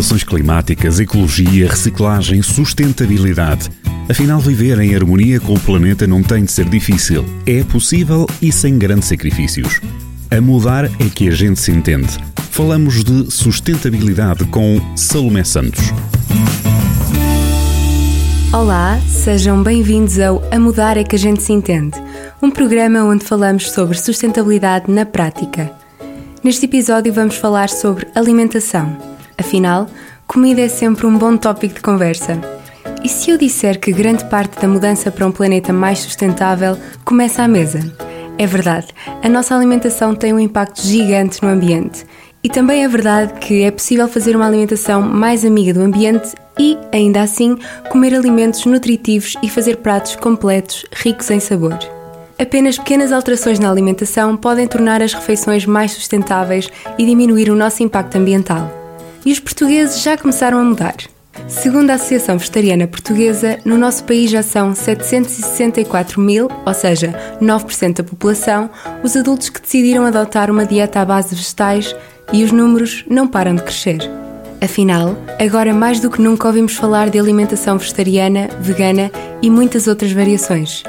alterações climáticas, ecologia, reciclagem, sustentabilidade. Afinal, viver em harmonia com o planeta não tem de ser difícil. É possível e sem grandes sacrifícios. A mudar é que a gente se entende. Falamos de sustentabilidade com Salomé Santos. Olá, sejam bem-vindos ao A Mudar é que a gente se entende, um programa onde falamos sobre sustentabilidade na prática. Neste episódio vamos falar sobre alimentação. Afinal, comida é sempre um bom tópico de conversa. E se eu disser que grande parte da mudança para um planeta mais sustentável começa à mesa? É verdade, a nossa alimentação tem um impacto gigante no ambiente. E também é verdade que é possível fazer uma alimentação mais amiga do ambiente e, ainda assim, comer alimentos nutritivos e fazer pratos completos, ricos em sabor. Apenas pequenas alterações na alimentação podem tornar as refeições mais sustentáveis e diminuir o nosso impacto ambiental. E os portugueses já começaram a mudar. Segundo a Associação Vegetariana Portuguesa, no nosso país já são 764 mil, ou seja, 9% da população, os adultos que decidiram adotar uma dieta à base de vegetais e os números não param de crescer. Afinal, agora mais do que nunca ouvimos falar de alimentação vegetariana, vegana e muitas outras variações.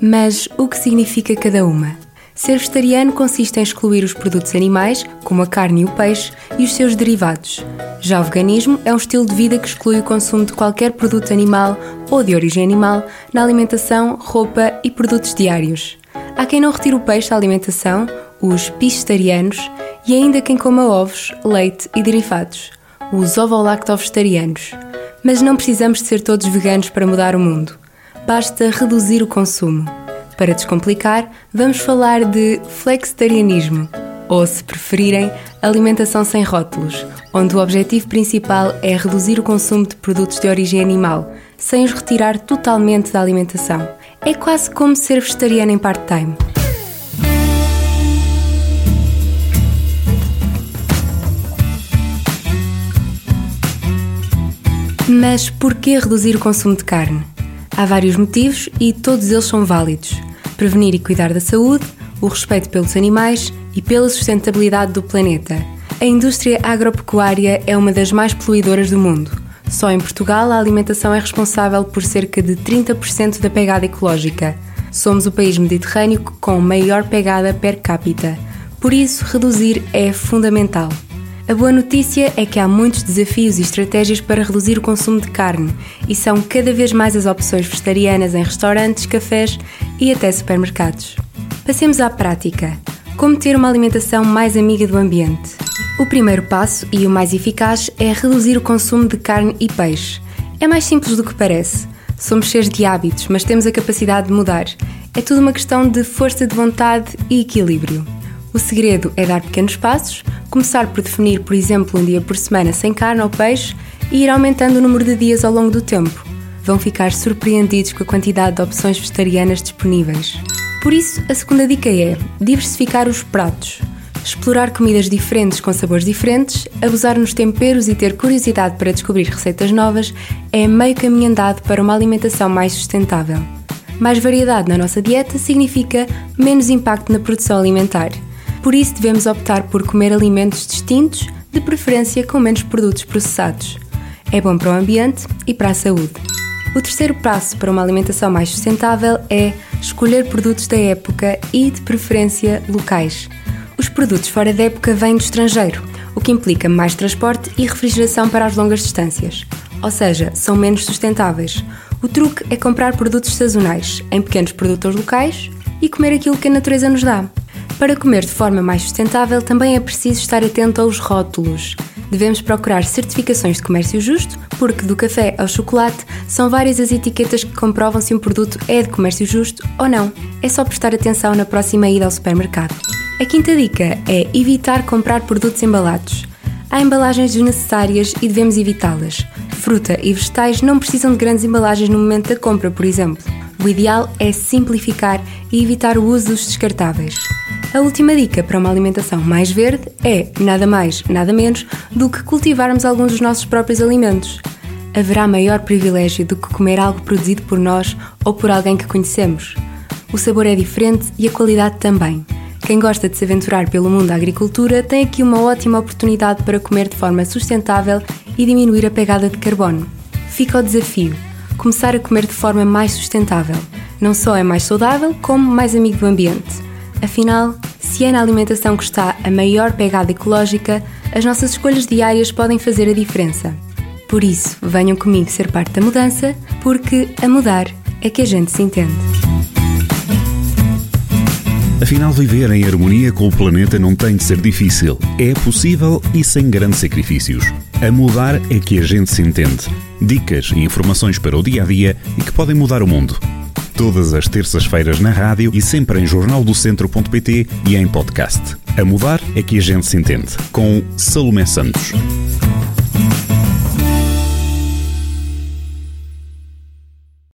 Mas o que significa cada uma? Ser vegetariano consiste em excluir os produtos animais, como a carne e o peixe, e os seus derivados. Já o veganismo é um estilo de vida que exclui o consumo de qualquer produto animal ou de origem animal na alimentação, roupa e produtos diários. Há quem não retire o peixe da alimentação, os piscetarianos, e ainda quem coma ovos, leite e derivados os ovo-lacto-vegetarianos. Mas não precisamos de ser todos veganos para mudar o mundo. Basta reduzir o consumo. Para descomplicar, vamos falar de flexitarianismo, ou, se preferirem, alimentação sem rótulos, onde o objetivo principal é reduzir o consumo de produtos de origem animal, sem os retirar totalmente da alimentação. É quase como ser vegetariano em part-time. Mas por que reduzir o consumo de carne? Há vários motivos e todos eles são válidos. Prevenir e cuidar da saúde, o respeito pelos animais e pela sustentabilidade do planeta. A indústria agropecuária é uma das mais poluidoras do mundo. Só em Portugal a alimentação é responsável por cerca de 30% da pegada ecológica. Somos o país mediterrâneo com maior pegada per capita. Por isso, reduzir é fundamental. A boa notícia é que há muitos desafios e estratégias para reduzir o consumo de carne e são cada vez mais as opções vegetarianas em restaurantes, cafés e até supermercados. Passemos à prática. Como ter uma alimentação mais amiga do ambiente? O primeiro passo e o mais eficaz é reduzir o consumo de carne e peixe. É mais simples do que parece. Somos cheios de hábitos, mas temos a capacidade de mudar. É tudo uma questão de força de vontade e equilíbrio. O segredo é dar pequenos passos, começar por definir, por exemplo, um dia por semana sem carne ou peixe e ir aumentando o número de dias ao longo do tempo. Vão ficar surpreendidos com a quantidade de opções vegetarianas disponíveis. Por isso, a segunda dica é diversificar os pratos. Explorar comidas diferentes com sabores diferentes, abusar nos temperos e ter curiosidade para descobrir receitas novas é meio caminho andado para uma alimentação mais sustentável. Mais variedade na nossa dieta significa menos impacto na produção alimentar por isso, devemos optar por comer alimentos distintos, de preferência com menos produtos processados. É bom para o ambiente e para a saúde. O terceiro passo para uma alimentação mais sustentável é escolher produtos da época e, de preferência, locais. Os produtos fora da época vêm do estrangeiro, o que implica mais transporte e refrigeração para as longas distâncias, ou seja, são menos sustentáveis. O truque é comprar produtos sazonais, em pequenos produtores locais e comer aquilo que a natureza nos dá. Para comer de forma mais sustentável, também é preciso estar atento aos rótulos. Devemos procurar certificações de comércio justo, porque do café ao chocolate são várias as etiquetas que comprovam se um produto é de comércio justo ou não. É só prestar atenção na próxima ida ao supermercado. A quinta dica é evitar comprar produtos embalados. Há embalagens desnecessárias e devemos evitá-las. Fruta e vegetais não precisam de grandes embalagens no momento da compra, por exemplo. O ideal é simplificar e evitar o uso dos descartáveis. A última dica para uma alimentação mais verde é, nada mais, nada menos, do que cultivarmos alguns dos nossos próprios alimentos. Haverá maior privilégio do que comer algo produzido por nós ou por alguém que conhecemos. O sabor é diferente e a qualidade também. Quem gosta de se aventurar pelo mundo da agricultura tem aqui uma ótima oportunidade para comer de forma sustentável e diminuir a pegada de carbono. Fica o desafio: começar a comer de forma mais sustentável. Não só é mais saudável, como mais amigo do ambiente. Afinal, se é na alimentação que está a maior pegada ecológica, as nossas escolhas diárias podem fazer a diferença. Por isso, venham comigo ser parte da mudança, porque a mudar é que a gente se entende. Afinal, viver em harmonia com o planeta não tem de ser difícil. É possível e sem grandes sacrifícios. A mudar é que a gente se entende. Dicas e informações para o dia a dia e que podem mudar o mundo. Todas as terças-feiras na rádio e sempre em jornaldocentro.pt e em podcast. A mudar é que a gente se entende. Com Salomé Santos.